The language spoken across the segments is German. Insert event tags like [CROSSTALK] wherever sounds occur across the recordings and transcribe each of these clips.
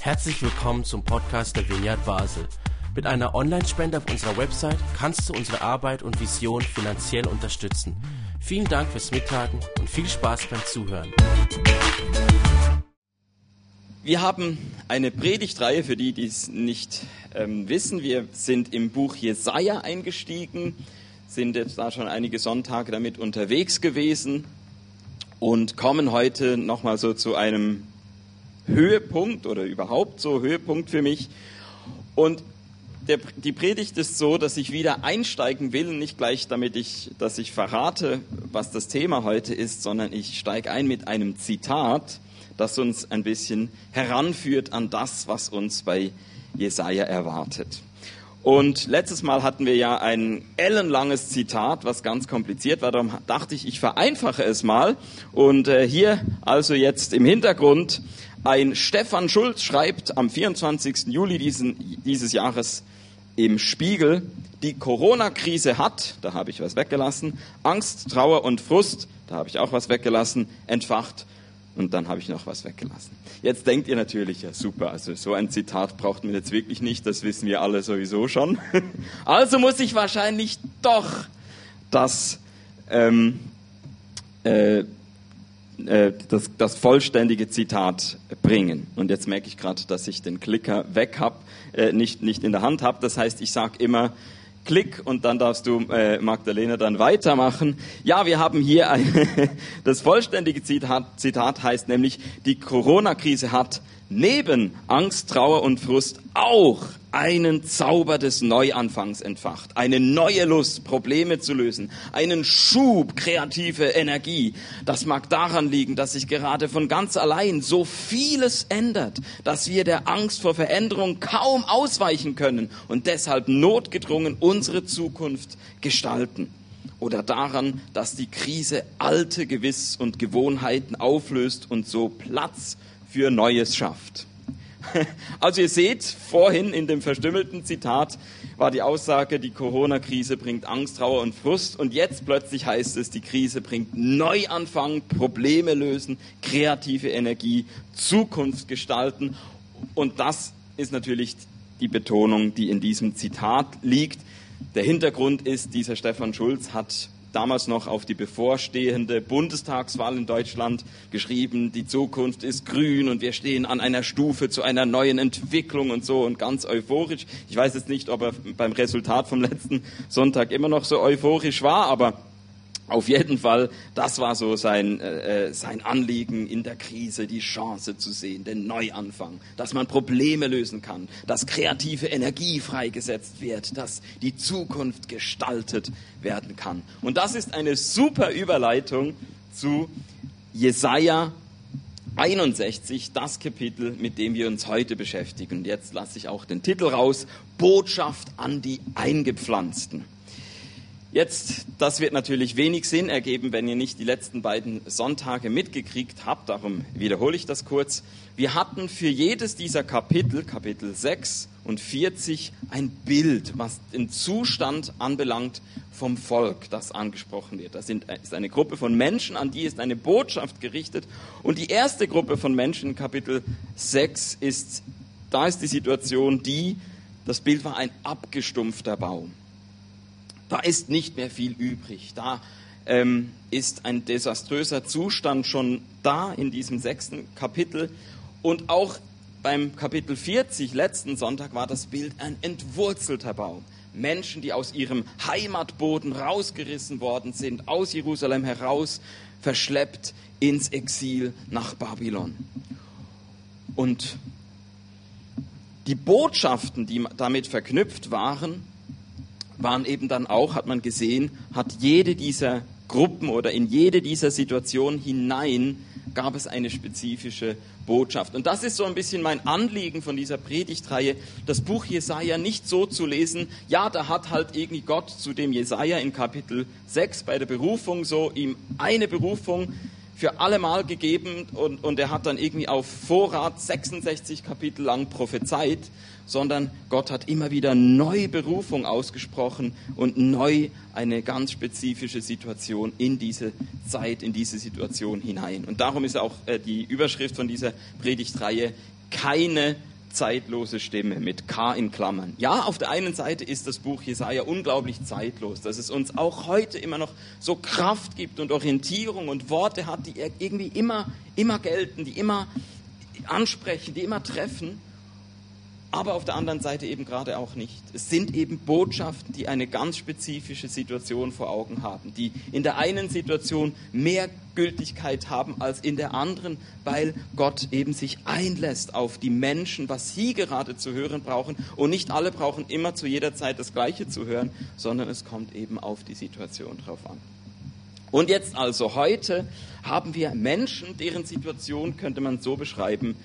Herzlich willkommen zum Podcast der Vineyard Basel. Mit einer Online-Spende auf unserer Website kannst du unsere Arbeit und Vision finanziell unterstützen. Vielen Dank fürs Mittagen und viel Spaß beim Zuhören. Wir haben eine Predigtreihe für die, die es nicht ähm, wissen. Wir sind im Buch Jesaja eingestiegen, sind jetzt da schon einige Sonntage damit unterwegs gewesen und kommen heute nochmal so zu einem Höhepunkt oder überhaupt so Höhepunkt für mich. Und der, die Predigt ist so, dass ich wieder einsteigen will, nicht gleich damit ich, dass ich verrate, was das Thema heute ist, sondern ich steige ein mit einem Zitat, das uns ein bisschen heranführt an das, was uns bei Jesaja erwartet. Und letztes Mal hatten wir ja ein ellenlanges Zitat, was ganz kompliziert war. Darum dachte ich, ich vereinfache es mal. Und äh, hier also jetzt im Hintergrund ein Stefan Schulz schreibt am 24. Juli diesen, dieses Jahres im Spiegel, die Corona-Krise hat, da habe ich was weggelassen, Angst, Trauer und Frust, da habe ich auch was weggelassen, entfacht und dann habe ich noch was weggelassen. Jetzt denkt ihr natürlich, ja super, also so ein Zitat braucht man jetzt wirklich nicht, das wissen wir alle sowieso schon. [LAUGHS] Also muss ich wahrscheinlich doch das ähm, äh, äh, das, das vollständige Zitat bringen. Und jetzt merke ich gerade, dass ich den Klicker weg habe, äh, nicht, nicht in der Hand habe. Das heißt, ich sage immer Klick und dann darfst du, äh, Magdalena, dann weitermachen. Ja, wir haben hier ein, [LAUGHS] das vollständige Zitat, Zitat heißt nämlich, die Corona-Krise hat neben Angst, Trauer und Frust auch einen Zauber des Neuanfangs entfacht, eine neue Lust, Probleme zu lösen, einen Schub kreative Energie. Das mag daran liegen, dass sich gerade von ganz allein so vieles ändert, dass wir der Angst vor Veränderung kaum ausweichen können und deshalb notgedrungen unsere Zukunft gestalten. Oder daran, dass die Krise alte Gewiss und Gewohnheiten auflöst und so Platz für Neues schafft. [LAUGHS] Also ihr seht, vorhin in dem verstümmelten Zitat war die Aussage, die Corona-Krise bringt Angst, Trauer und Frust und jetzt plötzlich heißt es, die Krise bringt Neuanfang, Probleme lösen, kreative Energie, Zukunft gestalten und das ist natürlich die Betonung, die in diesem Zitat liegt. Der Hintergrund ist, dieser Stefan Schulz hat damals noch auf die bevorstehende Bundestagswahl in Deutschland geschrieben, die Zukunft ist grün und wir stehen an einer Stufe zu einer neuen Entwicklung und so und ganz euphorisch. Ich weiß jetzt nicht, ob er beim Resultat vom letzten Sonntag immer noch so euphorisch war, aber auf jeden Fall, das war so sein, äh, äh, sein Anliegen in der Krise, die Chance zu sehen, den Neuanfang, dass man Probleme lösen kann, dass kreative Energie freigesetzt wird, dass die Zukunft gestaltet werden kann. Und das ist eine super Überleitung zu Jesaja 61, das Kapitel, mit dem wir uns heute beschäftigen. Und jetzt lasse ich auch den Titel raus, Botschaft an die Eingepflanzten. Jetzt, das wird natürlich wenig Sinn ergeben, wenn ihr nicht die letzten beiden Sonntage mitgekriegt habt, darum wiederhole ich das kurz. Wir hatten für jedes dieser Kapitel, Kapitel 6 und 40, ein Bild, was den Zustand anbelangt vom Volk, das angesprochen wird. Das ist eine Gruppe von Menschen, an die ist eine Botschaft gerichtet. Und die erste Gruppe von Menschen, Kapitel 6, ist, da ist die Situation die, das Bild war ein abgestumpfter Baum. Da ist nicht mehr viel übrig. Da ähm, ist ein desaströser Zustand schon da in diesem sechsten Kapitel. Und auch beim Kapitel 40, letzten Sonntag, war das Bild ein entwurzelter Baum. Menschen, die aus ihrem Heimatboden rausgerissen worden sind, aus Jerusalem heraus, verschleppt ins Exil nach Babylon. Und die Botschaften, die damit verknüpft waren, waren eben dann auch, hat man gesehen, hat jede dieser Gruppen oder in jede dieser Situationen hinein gab es eine spezifische Botschaft. Und das ist so ein bisschen mein Anliegen von dieser Predigtreihe, das Buch Jesaja nicht so zu lesen, ja, da hat halt irgendwie Gott zu dem Jesaja in Kapitel 6 bei der Berufung so ihm eine Berufung für alle Mal gegeben und, und er hat dann irgendwie auf Vorrat 66 Kapitel lang prophezeit, sondern Gott hat immer wieder neue Berufung ausgesprochen und neu eine ganz spezifische Situation in diese Zeit, in diese Situation hinein. Und darum ist auch äh, die Überschrift von dieser Predigtreihe keine zeitlose Stimme mit K in Klammern. Ja, auf der einen Seite ist das Buch Jesaja unglaublich zeitlos, dass es uns auch heute immer noch so Kraft gibt und Orientierung und Worte hat, die irgendwie immer, immer gelten, die immer ansprechen, die immer treffen aber auf der anderen Seite eben gerade auch nicht. Es sind eben Botschaften, die eine ganz spezifische Situation vor Augen haben, die in der einen Situation mehr Gültigkeit haben als in der anderen, weil Gott eben sich einlässt auf die Menschen, was sie gerade zu hören brauchen. Und nicht alle brauchen immer zu jeder Zeit das Gleiche zu hören, sondern es kommt eben auf die Situation drauf an. Und jetzt also heute haben wir Menschen, deren Situation könnte man so beschreiben,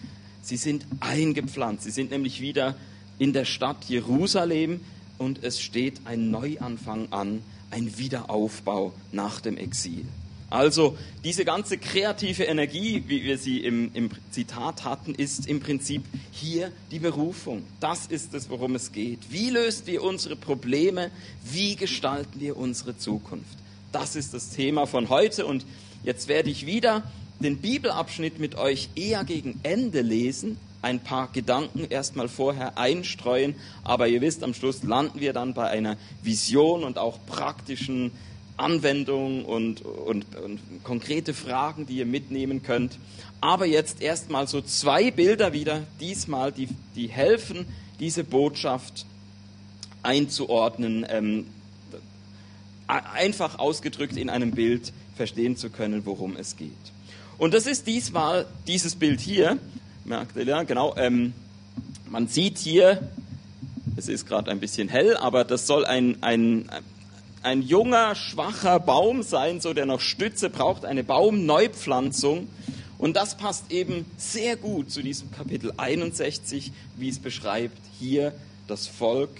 Sie sind eingepflanzt. Sie sind nämlich wieder in der Stadt Jerusalem und es steht ein Neuanfang an, ein Wiederaufbau nach dem Exil. Also diese ganze kreative Energie, wie wir sie im, im, Zitat hatten, ist im Prinzip hier die Berufung. Das ist es, worum es geht. Wie lösen wir unsere Probleme? Wie gestalten wir unsere Zukunft? Das ist das Thema von heute und jetzt werde ich wieder den Bibelabschnitt mit euch eher gegen Ende lesen, ein paar Gedanken erstmal vorher einstreuen, aber ihr wisst, am Schluss landen wir dann bei einer Vision und auch praktischen Anwendungen und, und, und konkrete Fragen, die ihr mitnehmen könnt. Aber jetzt erstmal so zwei Bilder wieder, diesmal, die, die helfen, diese Botschaft einzuordnen, ähm, einfach ausgedrückt in einem Bild verstehen zu können, worum es geht. Und das ist diesmal dieses Bild hier. Merkt ihr, ja, genau. Ähm, man sieht hier, es ist gerade ein bisschen hell, aber das soll ein, ein, ein junger, schwacher Baum sein, so der noch Stütze braucht, eine Baumneupflanzung. Und das passt eben sehr gut zu diesem Kapitel 61, wie es beschreibt, hier das Volk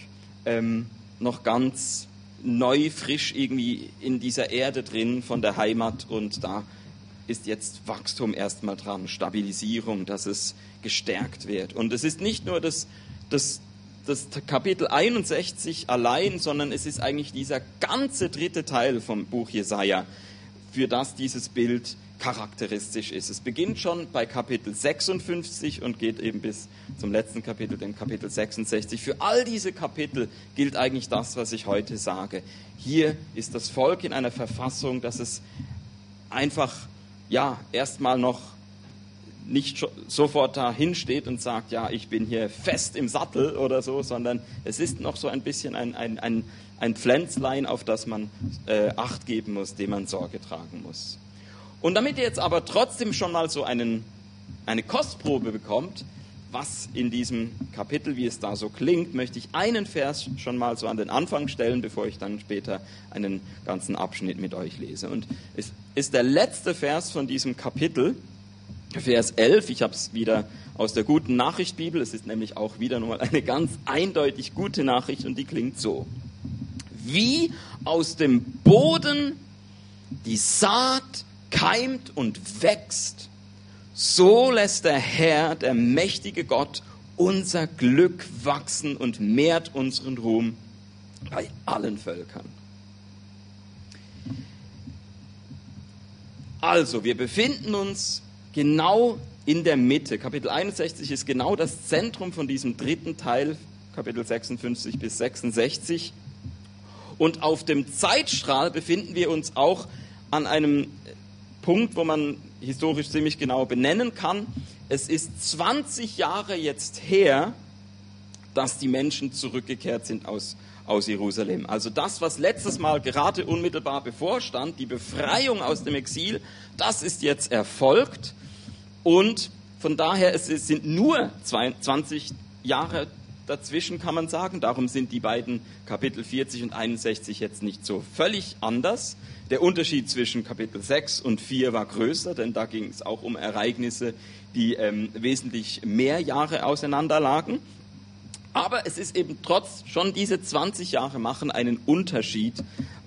ähm, noch ganz neu, frisch irgendwie in dieser Erde drin von der Heimat und da ist jetzt Wachstum erstmal dran, Stabilisierung, dass es gestärkt wird. Und es ist nicht nur das, das, das Kapitel 61 allein, sondern es ist eigentlich dieser ganze dritte Teil vom Buch Jesaja, für das dieses Bild charakteristisch ist. Es beginnt schon bei Kapitel 56 und geht eben bis zum letzten Kapitel, dem Kapitel 66. Für all diese Kapitel gilt eigentlich das, was ich heute sage. Hier ist das Volk in einer Verfassung, dass es einfach ja, erstmal noch nicht sofort dahin steht und sagt, ja, ich bin hier fest im Sattel oder so, sondern es ist noch so ein bisschen ein, ein, ein, ein Pflänzlein, auf das man äh, Acht geben muss, dem man Sorge tragen muss. Und damit ihr jetzt aber trotzdem schon mal so einen, eine Kostprobe bekommt, was in diesem Kapitel, wie es da so klingt, möchte ich einen Vers schon mal so an den Anfang stellen, bevor ich dann später einen ganzen Abschnitt mit euch lese. Und es ist der letzte Vers von diesem Kapitel, Vers 11. Ich habe es wieder aus der guten Nachricht Bibel. Es ist nämlich auch wieder nochmal eine ganz eindeutig gute Nachricht und die klingt so. Wie aus dem Boden die Saat keimt und wächst, so lässt der Herr, der mächtige Gott, unser Glück wachsen und mehrt unseren Ruhm bei allen Völkern. Also, wir befinden uns genau in der Mitte. Kapitel 61 ist genau das Zentrum von diesem dritten Teil, Kapitel 56 bis 66. Und auf dem Zeitstrahl befinden wir uns auch an einem Punkt, wo man historisch ziemlich genau benennen kann. Es ist 20 Jahre jetzt her, dass die Menschen zurückgekehrt sind aus, aus Jerusalem. Also das, was letztes Mal gerade unmittelbar bevorstand, die Befreiung aus dem Exil, das ist jetzt erfolgt. Und von daher, es sind nur 20 Jahre dazwischen, kann man sagen. Darum sind die beiden Kapitel 40 und 61 jetzt nicht so völlig anders. Der Unterschied zwischen Kapitel 6 und 4 war größer, denn da ging es auch um Ereignisse, die ähm, wesentlich mehr Jahre auseinander lagen. Aber es ist eben trotz schon diese 20 Jahre machen einen Unterschied,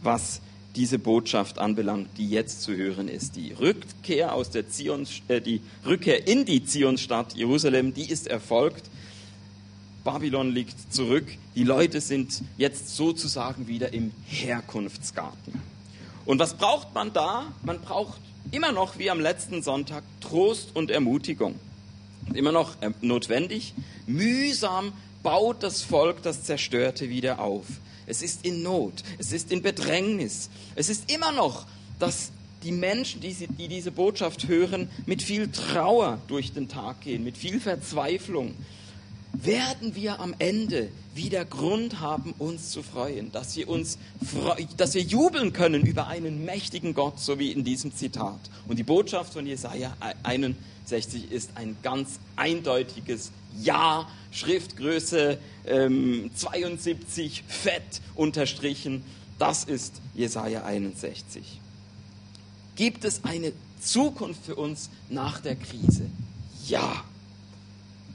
was diese Botschaft anbelangt, die jetzt zu hören ist. Die Rückkehr aus der Zion, äh, die Rückkehr in die Zionsstadt Jerusalem, die ist erfolgt. Babylon liegt zurück. Die Leute sind jetzt sozusagen wieder im Herkunftsgarten. Und was braucht man da? Man braucht immer noch wie am letzten Sonntag Trost und Ermutigung. Immer noch äh, notwendig. Mühsam baut das Volk das Zerstörte wieder auf es ist in Not, es ist in Bedrängnis. Es ist immer noch, dass die Menschen, die, sie, die diese Botschaft hören, mit viel Trauer durch den Tag gehen, mit viel Verzweiflung. Werden wir am Ende wieder Grund haben, uns zu freuen, dass wir uns, dass wir jubeln können über einen mächtigen Gott, so wie in diesem Zitat. Und die Botschaft von Jesaja 61 ist ein ganz eindeutiges Ja Schriftgröße ähm, 72, fett unterstrichen. Das ist Jesaja 61. Gibt es eine Zukunft für uns nach der Krise? Ja.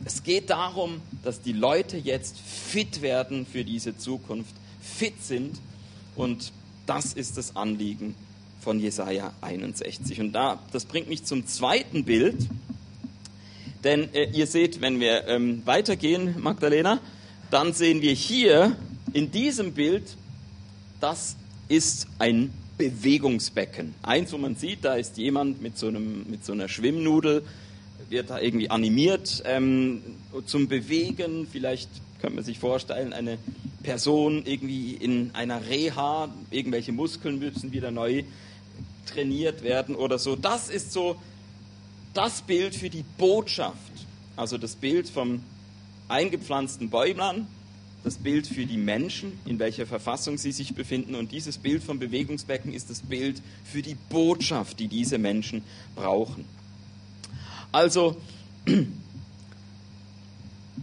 Es geht darum, dass die Leute jetzt fit werden für diese Zukunft, fit sind. Und das ist das Anliegen von Jesaja 61. Und da, das bringt mich zum zweiten Bild. Denn äh, ihr seht, wenn wir ähm, weitergehen, Magdalena, dann sehen wir hier in diesem Bild, das ist ein Bewegungsbecken. Eins, wo man sieht, da ist jemand mit so, einem, mit so einer Schwimmnudel, wird da irgendwie animiert ähm, zum Bewegen. Vielleicht könnte man sich vorstellen, eine Person irgendwie in einer Reha, irgendwelche Muskeln müssen wieder neu trainiert werden oder so. Das ist so das Bild für die Botschaft, also das Bild vom eingepflanzten Bäumlein, das Bild für die Menschen, in welcher Verfassung sie sich befinden. Und dieses Bild vom Bewegungsbecken ist das Bild für die Botschaft, die diese Menschen brauchen. Also, [CLEARS THROAT]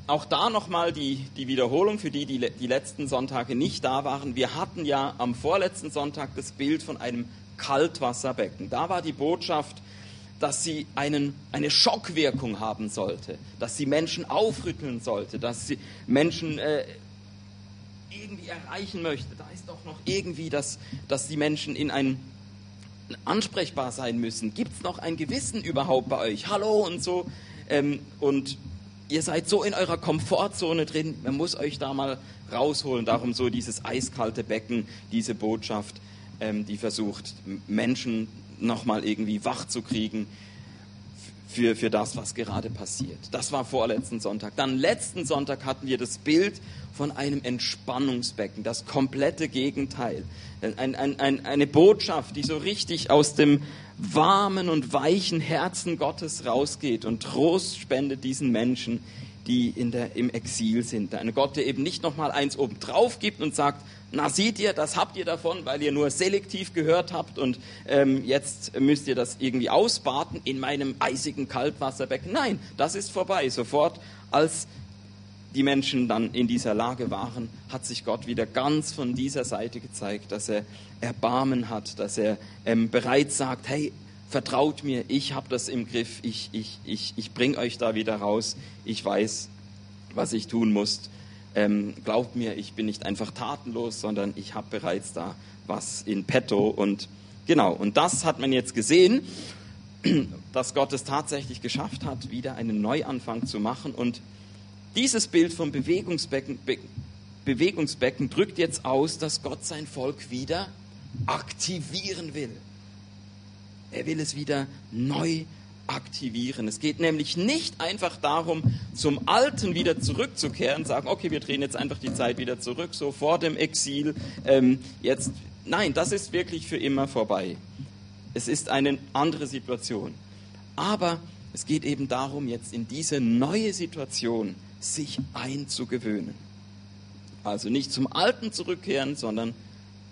auch da nochmal die, die Wiederholung für die, die die letzten Sonntage nicht da waren. Wir hatten ja am vorletzten Sonntag das Bild von einem Kaltwasserbecken. Da war die Botschaft, dass sie einen, eine Schockwirkung haben sollte, dass sie Menschen aufrütteln sollte, dass sie Menschen äh, irgendwie erreichen möchte. Da ist doch noch irgendwie, dass, dass die Menschen in ein ansprechbar sein müssen. Gibt es noch ein Gewissen überhaupt bei euch? Hallo und so. Ähm, und ihr seid so in eurer Komfortzone drin, man muss euch da mal rausholen. Darum so dieses eiskalte Becken, diese Botschaft, ähm, die versucht, Menschen nochmal irgendwie wach zu kriegen für, für das, was gerade passiert. Das war vorletzten Sonntag. Dann letzten Sonntag hatten wir das Bild von einem Entspannungsbecken, das komplette Gegenteil. Ein, ein, ein, eine Botschaft, die so richtig aus dem warmen und weichen Herzen Gottes rausgeht und Trost spendet diesen Menschen, die in der, im Exil sind. Ein Gott, der eben nicht nochmal eins obendrauf gibt und sagt, na seht ihr, das habt ihr davon, weil ihr nur selektiv gehört habt und ähm, jetzt müsst ihr das irgendwie ausbaden in meinem eisigen Kaltwasserbecken. Nein, das ist vorbei. Sofort, als die Menschen dann in dieser Lage waren, hat sich Gott wieder ganz von dieser Seite gezeigt, dass er Erbarmen hat, dass er ähm, bereits sagt, hey, vertraut mir, ich habe das im Griff, ich, ich, ich, ich bringe euch da wieder raus, ich weiß, was ich tun muss. Ähm, glaubt mir, ich bin nicht einfach tatenlos, sondern ich habe bereits da was in petto. Und genau, und das hat man jetzt gesehen, [CLEARS THROAT] dass Gott es tatsächlich geschafft hat, wieder einen Neuanfang zu machen. Und dieses Bild vom Bewegungsbecken, Be Bewegungsbecken drückt jetzt aus, dass Gott sein Volk wieder aktivieren will. Er will es wieder neu aktivieren. Es geht nämlich nicht einfach darum, zum Alten wieder zurückzukehren, sagen, okay, wir drehen jetzt einfach die Zeit wieder zurück, so vor dem Exil. Ähm, jetzt, nein, das ist wirklich für immer vorbei. Es ist eine andere Situation. Aber es geht eben darum, jetzt in diese neue Situation sich einzugewöhnen. Also nicht zum Alten zurückkehren, sondern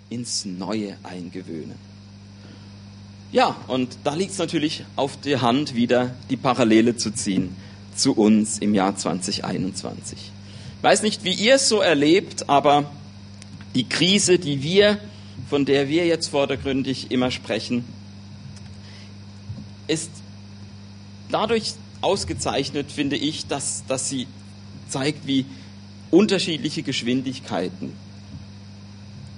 ins Neue eingewöhnen. Ja, und da liegt es natürlich auf der Hand, wieder die Parallele zu ziehen zu uns im Jahr 2021. Ich weiß nicht, wie ihr es so erlebt, aber die Krise, die wir, von der wir jetzt vordergründig immer sprechen, ist dadurch ausgezeichnet, finde ich, dass, dass sie zeigt, wie unterschiedliche Geschwindigkeiten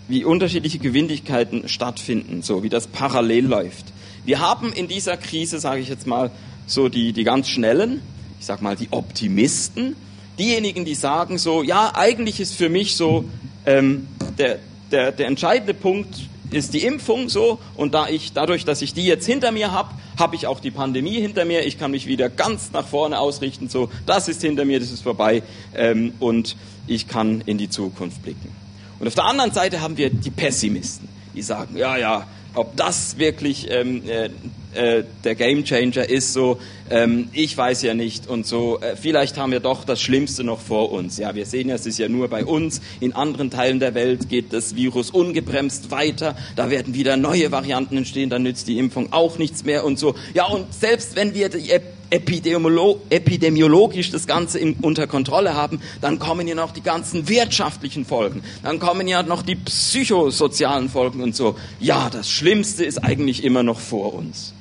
wie unterschiedliche Gewindigkeiten stattfinden, so wie das parallel läuft. Wir haben in dieser Krise, sage ich jetzt mal, so die, die ganz Schnellen, ich sag mal die Optimisten, diejenigen, die sagen so, ja, eigentlich ist für mich so ähm, der, der, der entscheidende Punkt ist die Impfung so und da ich dadurch, dass ich die jetzt hinter mir habe, habe ich auch die Pandemie hinter mir. Ich kann mich wieder ganz nach vorne ausrichten. So, das ist hinter mir, das ist vorbei ähm, und ich kann in die Zukunft blicken. Und auf der anderen Seite haben wir die Pessimisten, die sagen, ja, ja, ob das wirklich ähm, äh, äh, der Gamechanger ist, so ähm, ich weiß ja nicht und so. Äh, vielleicht haben wir doch das Schlimmste noch vor uns. Ja, wir sehen ja, es ist ja nur bei uns. In anderen Teilen der Welt geht das Virus ungebremst weiter. Da werden wieder neue Varianten entstehen. Dann nützt die Impfung auch nichts mehr und so. Ja, und selbst wenn wir die Epidemiolo epidemiologisch das Ganze in, unter Kontrolle haben, dann kommen ja noch die ganzen wirtschaftlichen Folgen, dann kommen ja noch die psychosozialen Folgen und so. Ja, das Schlimmste ist eigentlich immer noch vor uns.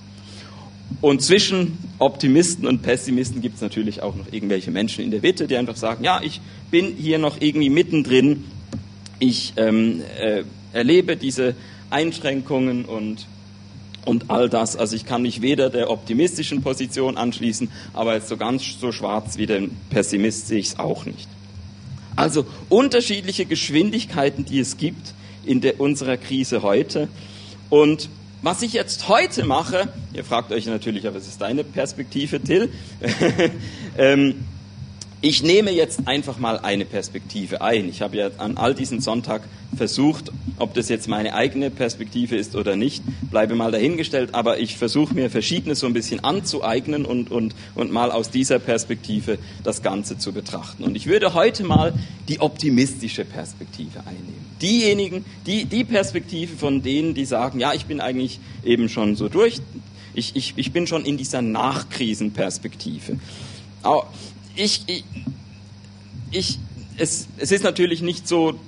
Und zwischen Optimisten und Pessimisten gibt es natürlich auch noch irgendwelche Menschen in der Mitte, die einfach sagen, ja, ich bin hier noch irgendwie mittendrin, ich ähm, äh, erlebe diese Einschränkungen und und all das. Also ich kann mich weder der optimistischen Position anschließen, aber jetzt so ganz so schwarz wie der Pessimist sehe ich es auch nicht. Also unterschiedliche Geschwindigkeiten, die es gibt in der, unserer Krise heute. Und was ich jetzt heute mache, ihr fragt euch natürlich, aber es ist deine Perspektive, Till. [LAUGHS] ähm, ich nehme jetzt einfach mal eine Perspektive ein. Ich habe ja an all diesen Sonntag versucht, ob das jetzt meine eigene Perspektive ist oder nicht, bleibe mal dahingestellt, aber ich versuche mir verschiedene so ein bisschen anzueignen und, und, und mal aus dieser Perspektive das Ganze zu betrachten. Und ich würde heute mal die optimistische Perspektive einnehmen. Diejenigen, die, die Perspektive von denen, die sagen, ja, ich bin eigentlich eben schon so durch, ich, ich, ich bin schon in dieser Nachkrisenperspektive ich, ich, es, es ist natürlich nicht so,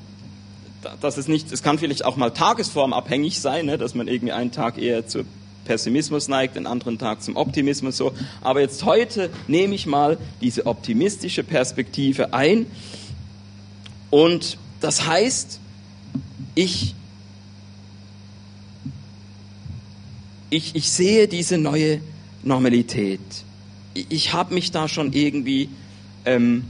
dass es nicht, es kann vielleicht auch mal tagesformabhängig sein, ne, dass man irgendwie einen Tag eher zu Pessimismus neigt, den anderen Tag zum Optimismus so. Aber jetzt heute nehme ich mal diese optimistische Perspektive ein und das heißt, ich, ich, ich sehe diese neue Normalität ich habe mich da schon irgendwie ähm,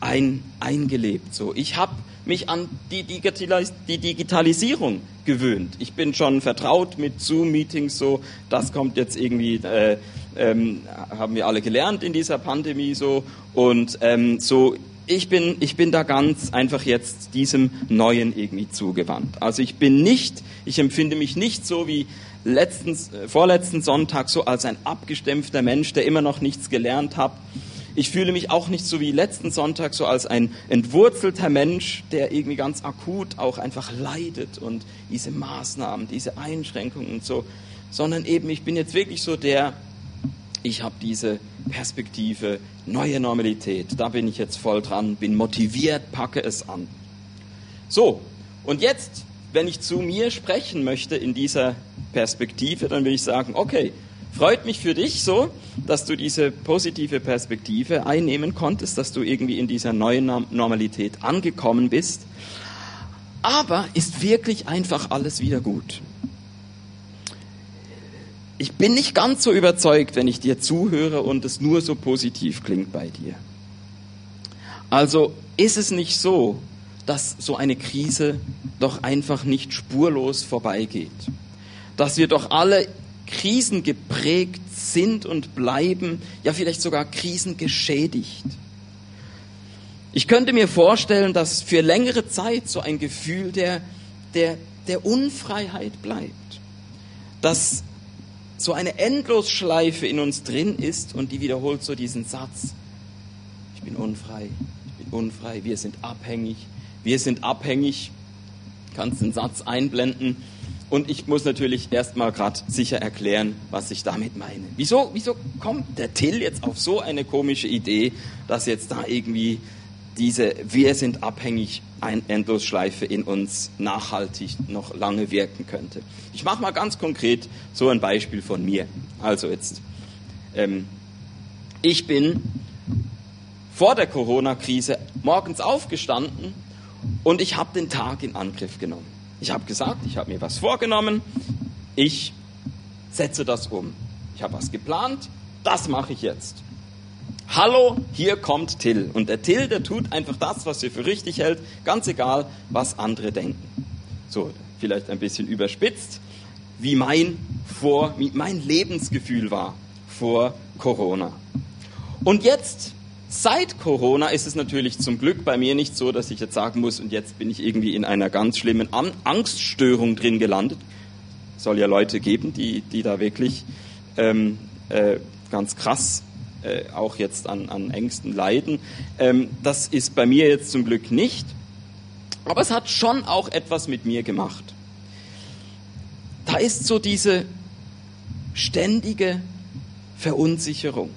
ein, eingelebt. So. Ich habe mich an die, Digitalis die Digitalisierung gewöhnt. Ich bin schon vertraut mit Zoom-Meetings, so das kommt jetzt irgendwie, äh, ähm, haben wir alle gelernt in dieser Pandemie so und ähm, so. Ich bin, ich bin da ganz einfach jetzt diesem Neuen irgendwie zugewandt. Also ich bin nicht, ich empfinde mich nicht so wie letztens, äh, vorletzten Sonntag so als ein abgestempfter Mensch, der immer noch nichts gelernt hat. Ich fühle mich auch nicht so wie letzten Sonntag so als ein entwurzelter Mensch, der irgendwie ganz akut auch einfach leidet und diese Maßnahmen, diese Einschränkungen und so, sondern eben ich bin jetzt wirklich so der, ich habe diese Perspektive, neue Normalität, da bin ich jetzt voll dran, bin motiviert, packe es an. So, und jetzt, wenn ich zu mir sprechen möchte in dieser Perspektive, dann will ich sagen, okay, freut mich für dich so, dass du diese positive Perspektive einnehmen konntest, dass du irgendwie in dieser neuen Normalität angekommen bist. Aber ist wirklich einfach alles wieder gut? Ich bin nicht ganz so überzeugt, wenn ich dir zuhöre und es nur so positiv klingt bei dir. Also ist es nicht so, dass so eine Krise doch einfach nicht spurlos vorbeigeht dass wir doch alle krisengeprägt sind und bleiben, ja vielleicht sogar krisengeschädigt. Ich könnte mir vorstellen, dass für längere Zeit so ein Gefühl der, der, der Unfreiheit bleibt, dass so eine Endlosschleife in uns drin ist und die wiederholt so diesen Satz, ich bin unfrei, ich bin unfrei, wir sind abhängig, wir sind abhängig, kannst den Satz einblenden, und ich muss natürlich erstmal gerade sicher erklären, was ich damit meine. Wieso, wieso kommt der Till jetzt auf so eine komische Idee, dass jetzt da irgendwie diese Wir sind abhängig ein Endlosschleife in uns nachhaltig noch lange wirken könnte? Ich mache mal ganz konkret so ein Beispiel von mir. Also jetzt, ähm, ich bin vor der Corona-Krise morgens aufgestanden und ich habe den Tag in Angriff genommen. Ich habe gesagt, ich habe mir was vorgenommen, ich setze das um. Ich habe was geplant, das mache ich jetzt. Hallo, hier kommt Till. Und der Till, der tut einfach das, was er für richtig hält, ganz egal, was andere denken. So, vielleicht ein bisschen überspitzt, wie mein, vor, wie mein Lebensgefühl war vor Corona. Und jetzt, seit Corona, ist es natürlich zum Glück bei mir nicht so, dass ich jetzt sagen muss, und jetzt bin ich irgendwie in einer ganz schlimmen Angststörung drin gelandet. Soll ja Leute geben, die, die da wirklich ähm, äh, ganz krass äh, auch jetzt an, an Ängsten leiden. Ähm, das ist bei mir jetzt zum Glück nicht. Aber es hat schon auch etwas mit mir gemacht. Da ist so diese ständige Verunsicherung.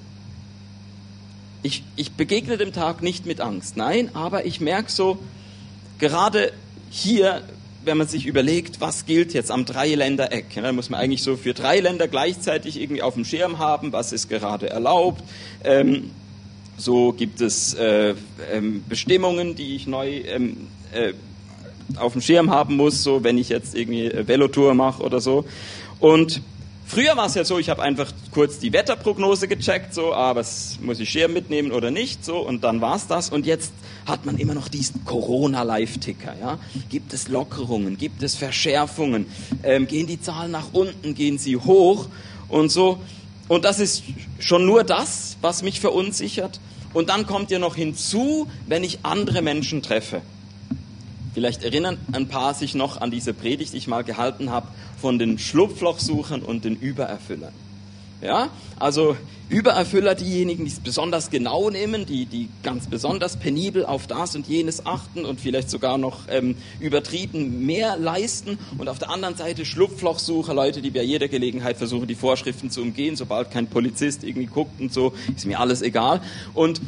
Ich, ich begegne dem Tag nicht mit Angst, nein, aber ich merke so, gerade hier, wenn man sich überlegt, was gilt jetzt am Dreiländereck, dann muss man eigentlich so für drei Länder gleichzeitig irgendwie auf dem Schirm haben, was ist gerade erlaubt. Ähm, so gibt es äh, ähm, Bestimmungen, die ich neu ähm, äh, auf dem Schirm haben muss, so wenn ich jetzt irgendwie Velotour mache oder so. Und früher war es ja so, ich habe einfach kurz die Wetterprognose gecheckt, so, ah, was muss ich Schirm mitnehmen oder nicht, so, und dann war's das. Und jetzt hat man immer noch diesen Corona-Live-Ticker, ja. Gibt es Lockerungen, gibt es Verschärfungen, ähm, gehen die Zahlen nach unten, gehen sie hoch und so. Und das ist schon nur das, was mich verunsichert. Und dann kommt ja noch hinzu, wenn ich andere Menschen treffe. Vielleicht erinnern ein paar sich noch an diese Predigt, die ich mal gehalten habe, von den Schlupflochsuchern und den Übererfüllern. Ja, also Übererfüller, diejenigen, die es besonders genau nehmen, die, die ganz besonders penibel auf das und jenes achten und vielleicht sogar noch ähm, übertrieben mehr leisten. Und auf der anderen Seite Schlupflochsucher, Leute, die bei jeder Gelegenheit versuchen, die Vorschriften zu umgehen, sobald kein Polizist irgendwie guckt und so, ist mir alles egal. Und,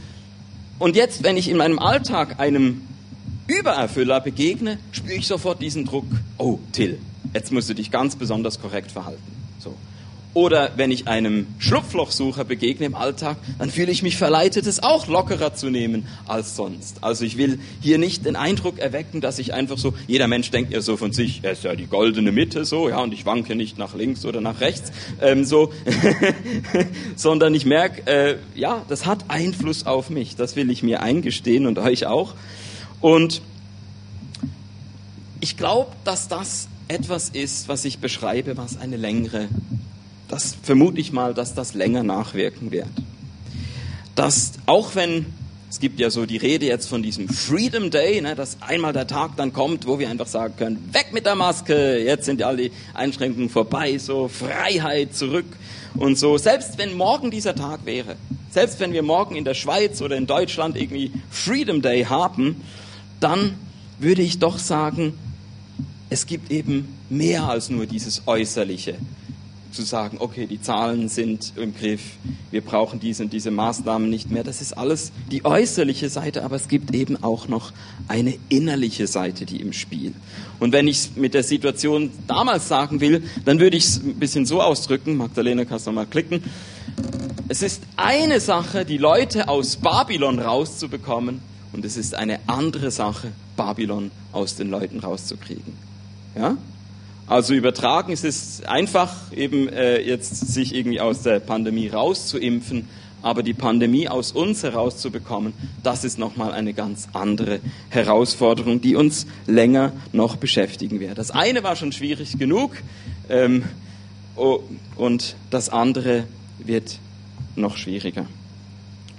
und jetzt, wenn ich in meinem Alltag einem Übererfüller begegne, spüre ich sofort diesen Druck. Oh, Till, jetzt musst du dich ganz besonders korrekt verhalten. So. Oder wenn ich einem Schlupflochsucher begegne im Alltag, dann fühle ich mich verleitet, es auch lockerer zu nehmen als sonst. Also ich will hier nicht den Eindruck erwecken, dass ich einfach so, jeder Mensch denkt ja so von sich, er ist ja die goldene Mitte so, ja, und ich wanke nicht nach links oder nach rechts, ähm, so, [LAUGHS] sondern ich merke, äh, ja, das hat Einfluss auf mich. Das will ich mir eingestehen und euch auch. Und ich glaube, dass das etwas ist, was ich beschreibe, was eine längere, das vermute ich mal, dass das länger nachwirken wird. Dass auch wenn es gibt ja so die Rede jetzt von diesem Freedom Day, ne, dass einmal der Tag dann kommt, wo wir einfach sagen können, weg mit der Maske, jetzt sind ja alle Einschränkungen vorbei, so Freiheit zurück und so. Selbst wenn morgen dieser Tag wäre, selbst wenn wir morgen in der Schweiz oder in Deutschland irgendwie Freedom Day haben, dann würde ich doch sagen, es gibt eben mehr als nur dieses Äußerliche. Zu sagen, okay, die Zahlen sind im Griff, wir brauchen diese und diese Maßnahmen nicht mehr. Das ist alles die äußerliche Seite, aber es gibt eben auch noch eine innerliche Seite, die im Spiel. Und wenn ich es mit der Situation damals sagen will, dann würde ich es ein bisschen so ausdrücken. Magdalena, kannst du mal klicken. Es ist eine Sache, die Leute aus Babylon rauszubekommen und es ist eine andere Sache, Babylon aus den Leuten rauszukriegen. Ja? Also übertragen ist es einfach, eben äh, jetzt sich irgendwie aus der Pandemie rauszuimpfen, aber die Pandemie aus uns herauszubekommen, das ist nochmal eine ganz andere Herausforderung, die uns länger noch beschäftigen wird. Das eine war schon schwierig genug ähm, und das andere wird noch schwieriger.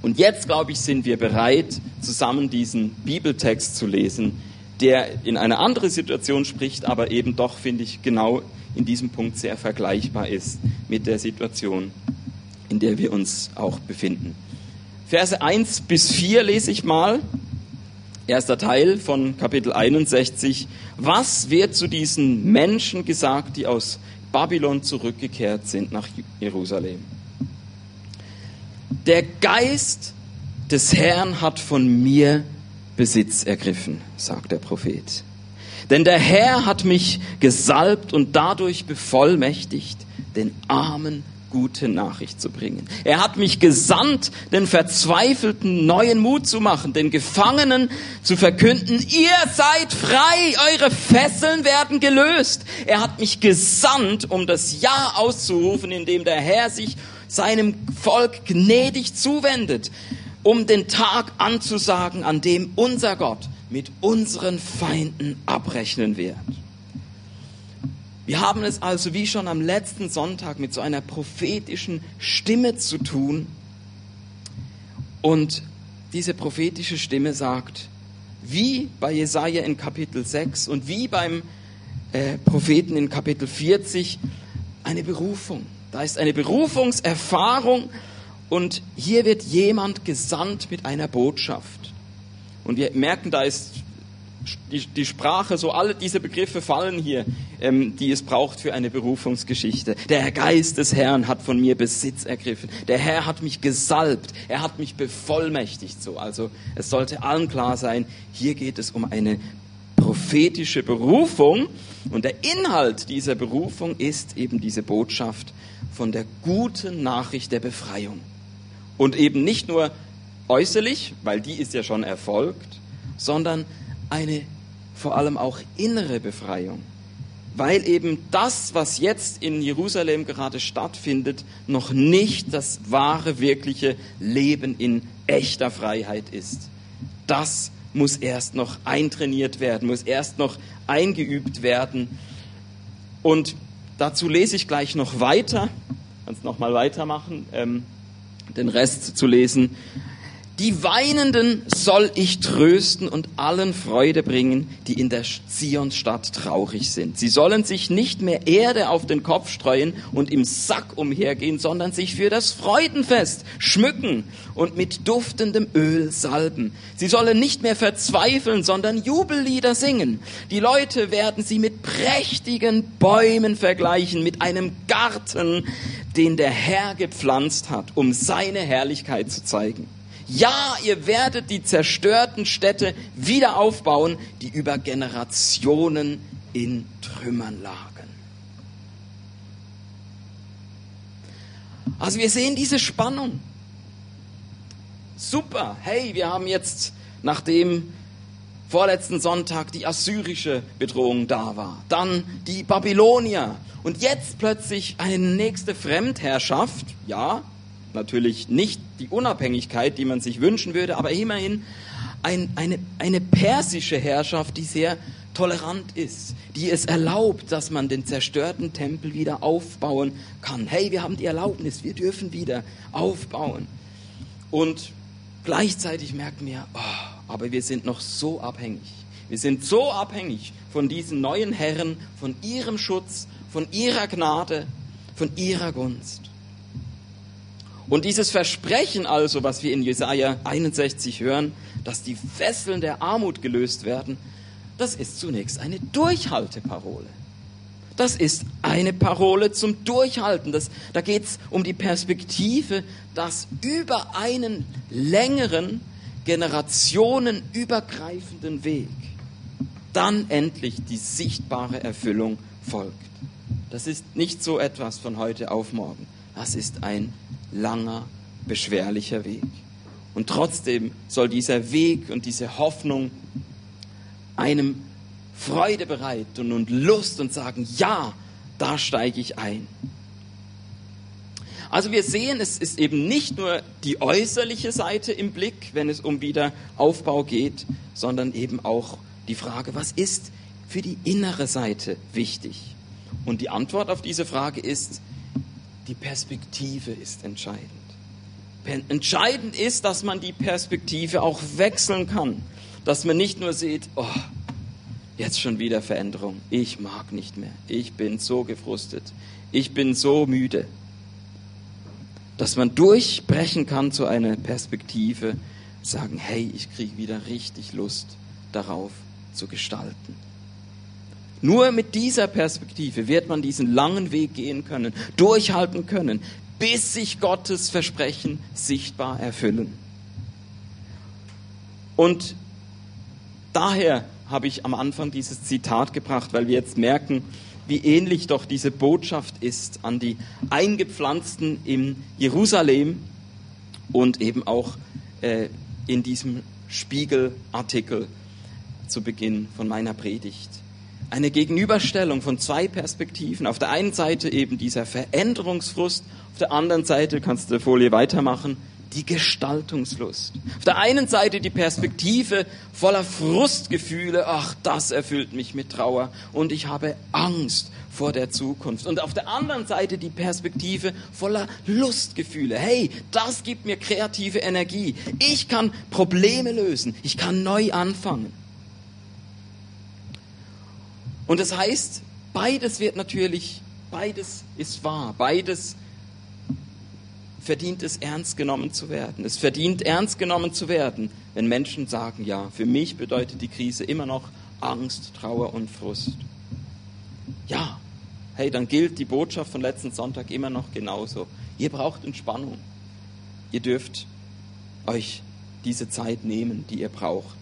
Und jetzt, glaube ich, sind wir bereit, zusammen diesen Bibeltext zu lesen, der in eine andere Situation spricht, aber eben doch, finde ich, genau in diesem Punkt sehr vergleichbar ist mit der Situation, in der wir uns auch befinden. Verse 1 bis 4 lese ich mal. Erster Teil von Kapitel 61. Was wird zu diesen Menschen gesagt, die aus Babylon zurückgekehrt sind nach Jerusalem? Der Geist des Herrn hat von mir Besitz ergriffen, sagt der Prophet. Denn der Herr hat mich gesalbt und dadurch bevollmächtigt, den Armen gute Nachricht zu bringen. Er hat mich gesandt, den Verzweifelten neuen Mut zu machen, den Gefangenen zu verkünden, ihr seid frei, eure Fesseln werden gelöst. Er hat mich gesandt, um das Ja auszurufen, indem der Herr sich seinem Volk gnädig zuwendet, um den Tag anzusagen, an dem unser Gott mit unseren Feinden abrechnen wird. Wir haben es also wie schon am letzten Sonntag mit so einer prophetischen Stimme zu tun. Und diese prophetische Stimme sagt, wie bei Jesaja in Kapitel 6 und wie beim äh, Propheten in Kapitel 40, eine Berufung. Da ist eine Berufungserfahrung und hier wird jemand gesandt mit einer Botschaft. Und wir merken, da ist die, die Sprache, so alle diese Begriffe fallen hier, ähm, die es braucht für eine Berufungsgeschichte. Der Geist des Herrn hat von mir Besitz ergriffen. Der Herr hat mich gesalbt. Er hat mich bevollmächtigt. So, also es sollte allen klar sein, hier geht es um eine prophetische Berufung und der Inhalt dieser Berufung ist eben diese Botschaft von der guten Nachricht der Befreiung. Und eben nicht nur äußerlich, weil die ist ja schon erfolgt, sondern eine vor allem auch innere Befreiung, weil eben das, was jetzt in Jerusalem gerade stattfindet, noch nicht das wahre, wirkliche Leben in echter Freiheit ist. Das muss erst noch eintrainiert werden, muss erst noch eingeübt werden. Und dazu lese ich gleich noch weiter, kannst noch mal weitermachen, ähm, den Rest zu lesen. Die Weinenden soll ich trösten und allen Freude bringen, die in der Zionsstadt traurig sind. Sie sollen sich nicht mehr Erde auf den Kopf streuen und im Sack umhergehen, sondern sich für das Freudenfest schmücken und mit duftendem Öl salben. Sie sollen nicht mehr verzweifeln, sondern Jubellieder singen. Die Leute werden sie mit prächtigen Bäumen vergleichen, mit einem Garten, den der Herr gepflanzt hat, um seine Herrlichkeit zu zeigen. Ja, ihr werdet die zerstörten Städte wieder aufbauen, die über Generationen in Trümmern lagen. Also wir sehen diese Spannung. Super, hey, wir haben jetzt, nachdem vorletzten Sonntag die assyrische Bedrohung da war, dann die Babylonier und jetzt plötzlich eine nächste Fremdherrschaft, ja, natürlich nicht die Unabhängigkeit, die man sich wünschen würde, aber immerhin ein, eine, eine persische Herrschaft, die sehr tolerant ist, die es erlaubt, dass man den zerstörten Tempel wieder aufbauen kann. Hey, wir haben die Erlaubnis, wir dürfen wieder aufbauen. Und gleichzeitig merken wir, oh, aber wir sind noch so abhängig. Wir sind so abhängig von diesen neuen Herren, von ihrem Schutz, von ihrer Gnade, von ihrer Gunst. Und dieses Versprechen also, was wir in Jesaja 61 hören, dass die Fesseln der Armut gelöst werden, das ist zunächst eine Durchhalteparole. Das ist eine Parole zum Durchhalten. Das, da geht es um die Perspektive, dass über einen längeren, generationenübergreifenden Weg dann endlich die sichtbare Erfüllung folgt. Das ist nicht so etwas von heute auf morgen. Das ist ein langer, beschwerlicher Weg. Und trotzdem soll dieser Weg und diese Hoffnung einem Freude bereiten und Lust und sagen, ja, da steige ich ein. Also wir sehen, es ist eben nicht nur die äußerliche Seite im Blick, wenn es um Wiederaufbau geht, sondern eben auch die Frage, was ist für die innere Seite wichtig? Und die Antwort auf diese Frage ist, die Perspektive ist entscheidend. Entscheidend ist, dass man die Perspektive auch wechseln kann. Dass man nicht nur sieht, oh, jetzt schon wieder Veränderung. Ich mag nicht mehr. Ich bin so gefrustet. Ich bin so müde. Dass man durchbrechen kann zu einer Perspektive, sagen, hey, ich kriege wieder richtig Lust darauf zu gestalten. Nur mit dieser Perspektive wird man diesen langen Weg gehen können, durchhalten können, bis sich Gottes Versprechen sichtbar erfüllen. Und daher habe ich am Anfang dieses Zitat gebracht, weil wir jetzt merken, wie ähnlich doch diese Botschaft ist an die Eingepflanzten in Jerusalem und eben auch äh, in diesem Spiegelartikel zu Beginn von meiner Predigt. Eine Gegenüberstellung von zwei Perspektiven. Auf der einen Seite eben dieser Veränderungsfrust, auf der anderen Seite, kannst du die Folie weitermachen, die Gestaltungslust. Auf der einen Seite die Perspektive voller Frustgefühle, ach, das erfüllt mich mit Trauer und ich habe Angst vor der Zukunft. Und auf der anderen Seite die Perspektive voller Lustgefühle. Hey, das gibt mir kreative Energie. Ich kann Probleme lösen. Ich kann neu anfangen. Und das heißt, beides wird natürlich, beides ist wahr, beides verdient es ernst genommen zu werden. Es verdient ernst genommen zu werden, wenn Menschen sagen, ja, für mich bedeutet die Krise immer noch Angst, Trauer und Frust. Ja, hey, dann gilt die Botschaft von letzten Sonntag immer noch genauso. Ihr braucht Entspannung. Ihr dürft euch diese Zeit nehmen, die ihr braucht.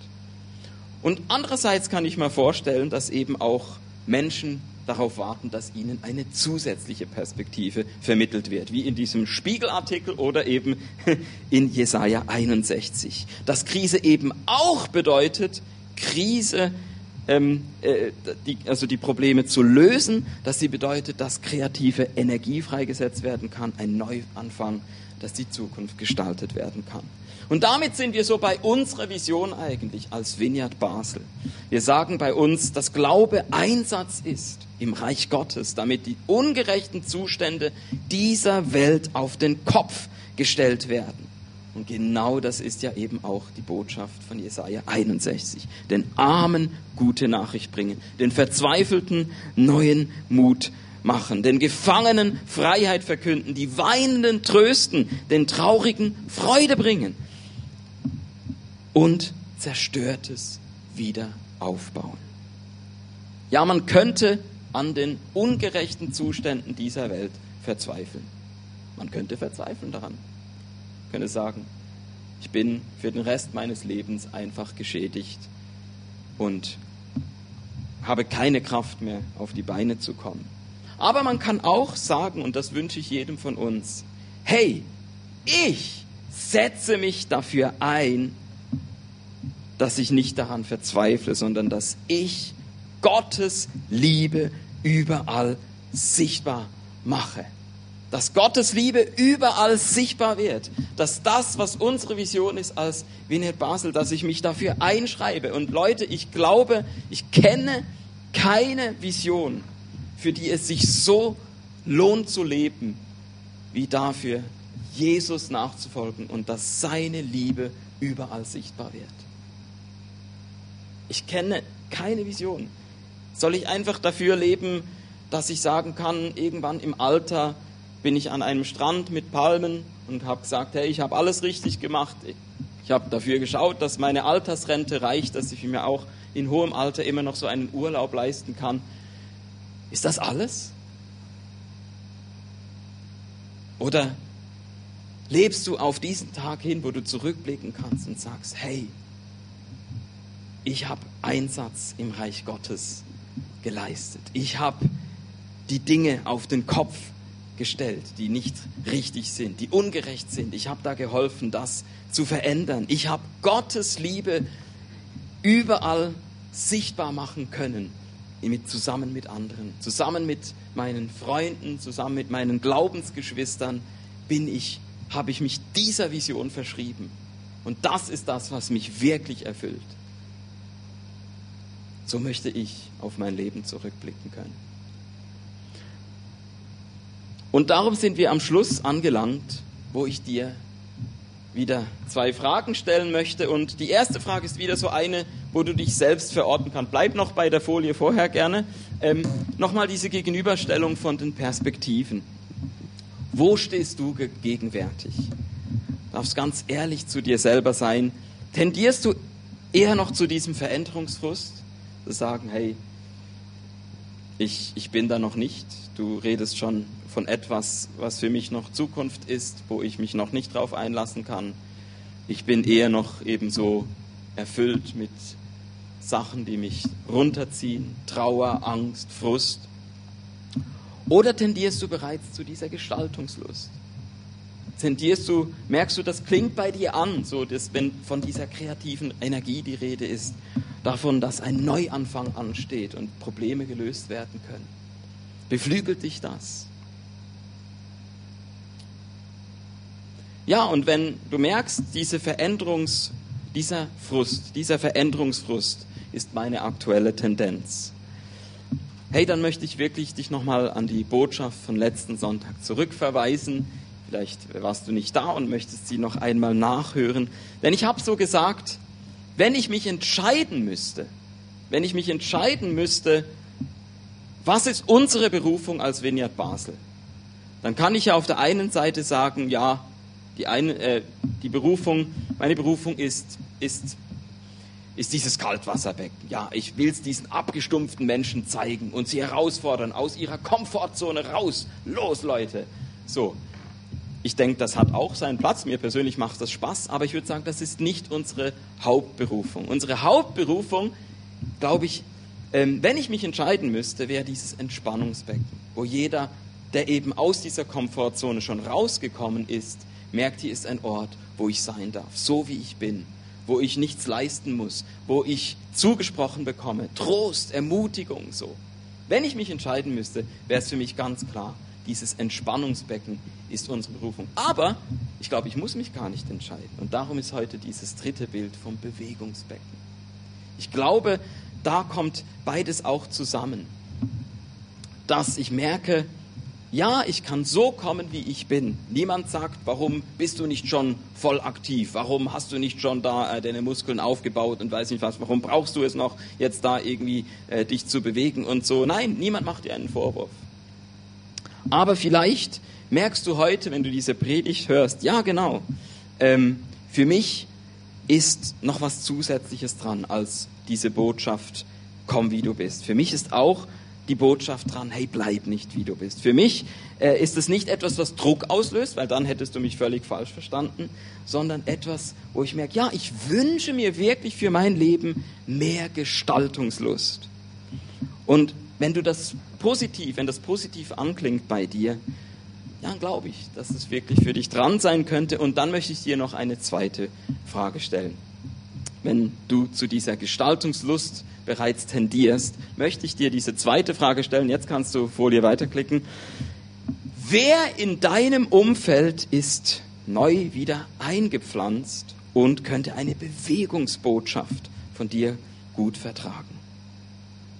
Und andererseits kann ich mir vorstellen, dass eben auch Menschen darauf warten, dass ihnen eine zusätzliche Perspektive vermittelt wird, wie in diesem Spiegelartikel oder eben [LAUGHS] in Jesaja 61. Dass Krise eben auch bedeutet, Krise, ähm, äh, die, also die Probleme zu lösen, dass sie bedeutet, dass kreative Energie freigesetzt werden kann, ein Neuanfang, dass die Zukunft gestaltet werden kann. Und damit sind wir so bei unserer Vision eigentlich als Vineyard Basel. Wir sagen bei uns, dass Glaube Einsatz ist im Reich Gottes, damit die ungerechten Zustände dieser Welt auf den Kopf gestellt werden. Und genau das ist ja eben auch die Botschaft von Jesaja 61. Den Armen gute Nachricht bringen, den Verzweifelten neuen Mut machen, den Gefangenen Freiheit verkünden, die Weinenden trösten, den Traurigen Freude bringen, und Zerstörtes wieder aufbauen. Ja, man könnte an den ungerechten Zuständen dieser Welt verzweifeln. Man könnte verzweifeln daran. Man könnte sagen, ich bin für den Rest meines Lebens einfach geschädigt und habe keine Kraft mehr, auf die Beine zu kommen. Aber man kann auch sagen, und das wünsche ich jedem von uns, hey, ich setze mich dafür ein, dass ich nicht daran verzweifle, sondern dass ich Gottes Liebe überall sichtbar mache. Dass Gottes Liebe überall sichtbar wird. Dass das, was unsere Vision ist als Vineyard Basel, dass ich mich dafür einschreibe. Und Leute, ich glaube, ich kenne keine Vision, für die es sich so lohnt zu leben, wie dafür, Jesus nachzufolgen und dass seine Liebe überall sichtbar wird. Ich kenne keine Vision. Soll ich einfach dafür leben, dass ich sagen kann, irgendwann im Alter bin ich an einem Strand mit Palmen und habe gesagt, hey, ich habe alles richtig gemacht. Ich habe dafür geschaut, dass meine Altersrente reicht, dass ich mir auch in hohem Alter immer noch so einen Urlaub leisten kann. Ist das alles? Oder lebst du auf diesen Tag hin, wo du zurückblicken kannst und sagst, hey, ich habe Einsatz im Reich Gottes geleistet. Ich habe die Dinge auf den Kopf gestellt, die nicht richtig sind, die ungerecht sind. Ich habe da geholfen, das zu verändern. Ich habe Gottes Liebe überall sichtbar machen können, mit, zusammen mit anderen, zusammen mit meinen Freunden, zusammen mit meinen Glaubensgeschwistern bin ich, habe ich mich dieser Vision verschrieben. Und das ist das, was mich wirklich erfüllt. So möchte ich auf mein Leben zurückblicken können. Und darum sind wir am Schluss angelangt, wo ich dir wieder zwei Fragen stellen möchte. Und die erste Frage ist wieder so eine, wo du dich selbst verorten kannst. Bleib noch bei der Folie vorher gerne. Ähm, Nochmal diese Gegenüberstellung von den Perspektiven. Wo stehst du gegenwärtig? Du darfst ganz ehrlich zu dir selber sein. Tendierst du eher noch zu diesem Veränderungsfrust? Sagen, hey, ich, ich bin da noch nicht. Du redest schon von etwas, was für mich noch Zukunft ist, wo ich mich noch nicht drauf einlassen kann. Ich bin eher noch ebenso erfüllt mit Sachen, die mich runterziehen, Trauer, Angst, Frust. Oder tendierst du bereits zu dieser Gestaltungslust? Tendierst du, merkst du, das klingt bei dir an, so dass wenn von dieser kreativen Energie die Rede ist, davon, dass ein Neuanfang ansteht und Probleme gelöst werden können. Beflügelt dich das? Ja, und wenn du merkst, diese Veränderungs, dieser Frust, dieser Veränderungsfrust ist meine aktuelle Tendenz. Hey, dann möchte ich wirklich dich nochmal an die Botschaft von letzten Sonntag zurückverweisen. Vielleicht warst du nicht da und möchtest sie noch einmal nachhören. Denn ich habe so gesagt, wenn ich mich entscheiden müsste, wenn ich mich entscheiden müsste, was ist unsere Berufung als Vineyard Basel, dann kann ich ja auf der einen Seite sagen, ja, die, eine, äh, die Berufung, meine Berufung ist, ist, ist dieses Kaltwasserbecken. Ja, ich will es diesen abgestumpften Menschen zeigen und sie herausfordern, aus ihrer Komfortzone raus. Los, Leute. So. Ich denke, das hat auch seinen Platz. Mir persönlich macht das Spaß, aber ich würde sagen, das ist nicht unsere Hauptberufung. Unsere Hauptberufung, glaube ich, ähm, wenn ich mich entscheiden müsste, wäre dieses Entspannungsbecken, wo jeder, der eben aus dieser Komfortzone schon rausgekommen ist, merkt, hier ist ein Ort, wo ich sein darf, so wie ich bin, wo ich nichts leisten muss, wo ich zugesprochen bekomme, Trost, Ermutigung, so. Wenn ich mich entscheiden müsste, wäre es für mich ganz klar, dieses Entspannungsbecken ist unsere Berufung. Aber ich glaube, ich muss mich gar nicht entscheiden. Und darum ist heute dieses dritte Bild vom Bewegungsbecken. Ich glaube, da kommt beides auch zusammen. Dass ich merke, ja, ich kann so kommen, wie ich bin. Niemand sagt, warum bist du nicht schon voll aktiv? Warum hast du nicht schon da äh, deine Muskeln aufgebaut und weiß nicht was? Warum brauchst du es noch, jetzt da irgendwie äh, dich zu bewegen und so? Nein, niemand macht dir einen Vorwurf. Aber vielleicht merkst du heute, wenn du diese Predigt hörst, ja genau, ähm, für mich ist noch was Zusätzliches dran als diese Botschaft, komm wie du bist. Für mich ist auch die Botschaft dran, hey, bleib nicht wie du bist. Für mich äh, ist es nicht etwas, was Druck auslöst, weil dann hättest du mich völlig falsch verstanden, sondern etwas, wo ich merke, ja, ich wünsche mir wirklich für mein Leben mehr Gestaltungslust. Und wenn du das positiv, wenn das positiv anklingt bei dir, dann glaube ich, dass es wirklich für dich dran sein könnte. Und dann möchte ich dir noch eine zweite Frage stellen. Wenn du zu dieser Gestaltungslust bereits tendierst, möchte ich dir diese zweite Frage stellen. Jetzt kannst du Folie weiterklicken. Wer in deinem Umfeld ist neu wieder eingepflanzt und könnte eine Bewegungsbotschaft von dir gut vertragen?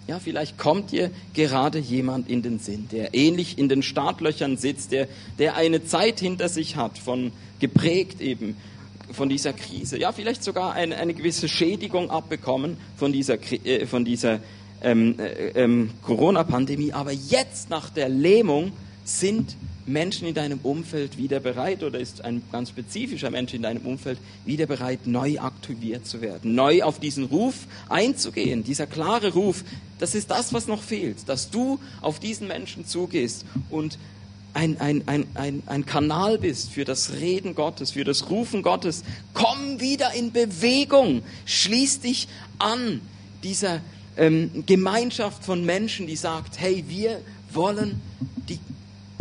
Ja, vielleicht kommt dir gerade jemand in den Sinn, der ähnlich in den Startlöchern sitzt, der, der eine Zeit hinter sich hat, von geprägt eben von dieser Krise, ja vielleicht sogar eine, eine gewisse Schädigung abbekommen von dieser, äh, dieser ähm, äh, ähm, Corona-Pandemie, aber jetzt nach der Lähmung sind Menschen in deinem Umfeld wieder bereit oder ist ein ganz spezifischer Mensch in deinem Umfeld wieder bereit, neu aktiviert zu werden, neu auf diesen Ruf einzugehen. Dieser klare Ruf, das ist das, was noch fehlt, dass du auf diesen Menschen zugehst und ein, ein, ein, ein, ein Kanal bist für das Reden Gottes, für das Rufen Gottes. Komm wieder in Bewegung. Schließ dich an dieser ähm, Gemeinschaft von Menschen, die sagt, hey, wir wollen die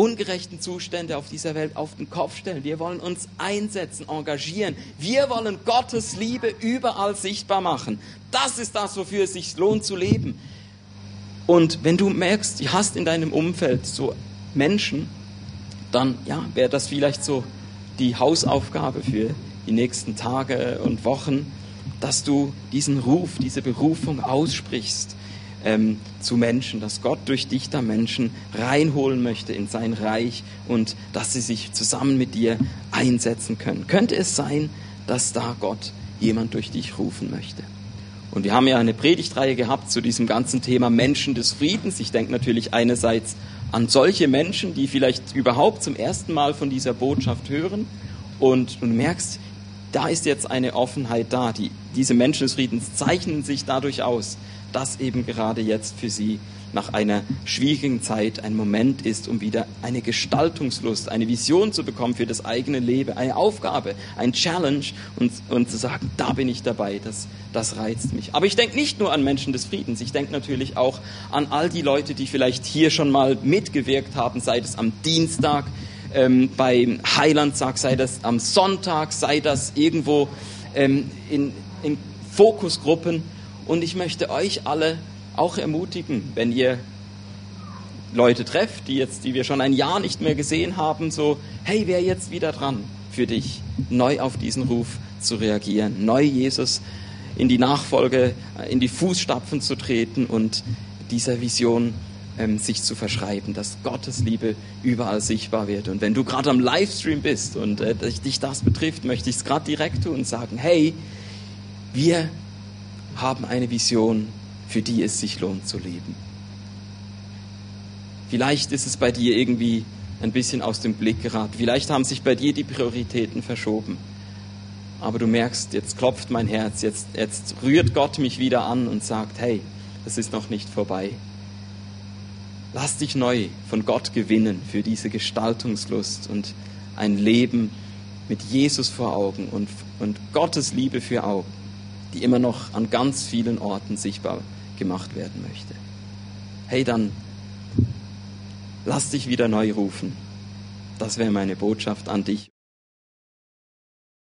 ungerechten Zustände auf dieser Welt auf den Kopf stellen. Wir wollen uns einsetzen, engagieren. Wir wollen Gottes Liebe überall sichtbar machen. Das ist das, wofür es sich lohnt zu leben. Und wenn du merkst, du hast in deinem Umfeld so Menschen, dann ja, wäre das vielleicht so die Hausaufgabe für die nächsten Tage und Wochen, dass du diesen Ruf, diese Berufung aussprichst ähm, zu Menschen, dass Gott durch dich da Menschen reinholen möchte in sein Reich und dass sie sich zusammen mit dir einsetzen können. Könnte es sein, dass da Gott jemand durch dich rufen möchte? Und wir haben ja eine Predigtreihe gehabt zu diesem ganzen Thema Menschen des Friedens. Ich denke natürlich einerseits an solche Menschen, die vielleicht überhaupt zum ersten Mal von dieser Botschaft hören und du merkst, da ist jetzt eine Offenheit da, die diese Menschen des Friedens zeichnen sich dadurch aus, dass eben gerade jetzt für sie nach einer schwierigen Zeit ein Moment ist, um wieder eine Gestaltungslust, eine Vision zu bekommen für das eigene Leben, eine Aufgabe, ein Challenge und, und zu sagen, da bin ich dabei, das, das reizt mich. Aber ich denke nicht nur an Menschen des Friedens, ich denke natürlich auch an all die Leute, die vielleicht hier schon mal mitgewirkt haben, sei es am Dienstag, ähm, beim Heilandtag, sei das am Sonntag, sei das irgendwo ähm, in, in Fokusgruppen. Und ich möchte euch alle auch ermutigen, wenn ihr Leute trefft, die jetzt, die wir schon ein Jahr nicht mehr gesehen haben, so, hey, wer jetzt wieder dran für dich, neu auf diesen Ruf zu reagieren, neu Jesus in die Nachfolge, in die Fußstapfen zu treten und dieser Vision ähm, sich zu verschreiben, dass Gottes Liebe überall sichtbar wird. Und wenn du gerade am Livestream bist und äh, dich das betrifft, möchte ich es gerade direkt tun und sagen, hey, wir haben eine Vision, für die es sich lohnt zu leben. Vielleicht ist es bei dir irgendwie ein bisschen aus dem Blick geraten. Vielleicht haben sich bei dir die Prioritäten verschoben. Aber du merkst, jetzt klopft mein Herz, jetzt, jetzt rührt Gott mich wieder an und sagt, hey, es ist noch nicht vorbei. Lass dich neu von Gott gewinnen für diese Gestaltungslust und ein Leben mit Jesus vor Augen und, und Gottes Liebe für Augen, die immer noch an ganz vielen Orten sichtbar gemacht werden möchte. Hey, dann lass dich wieder neu rufen. Das wäre meine Botschaft an dich.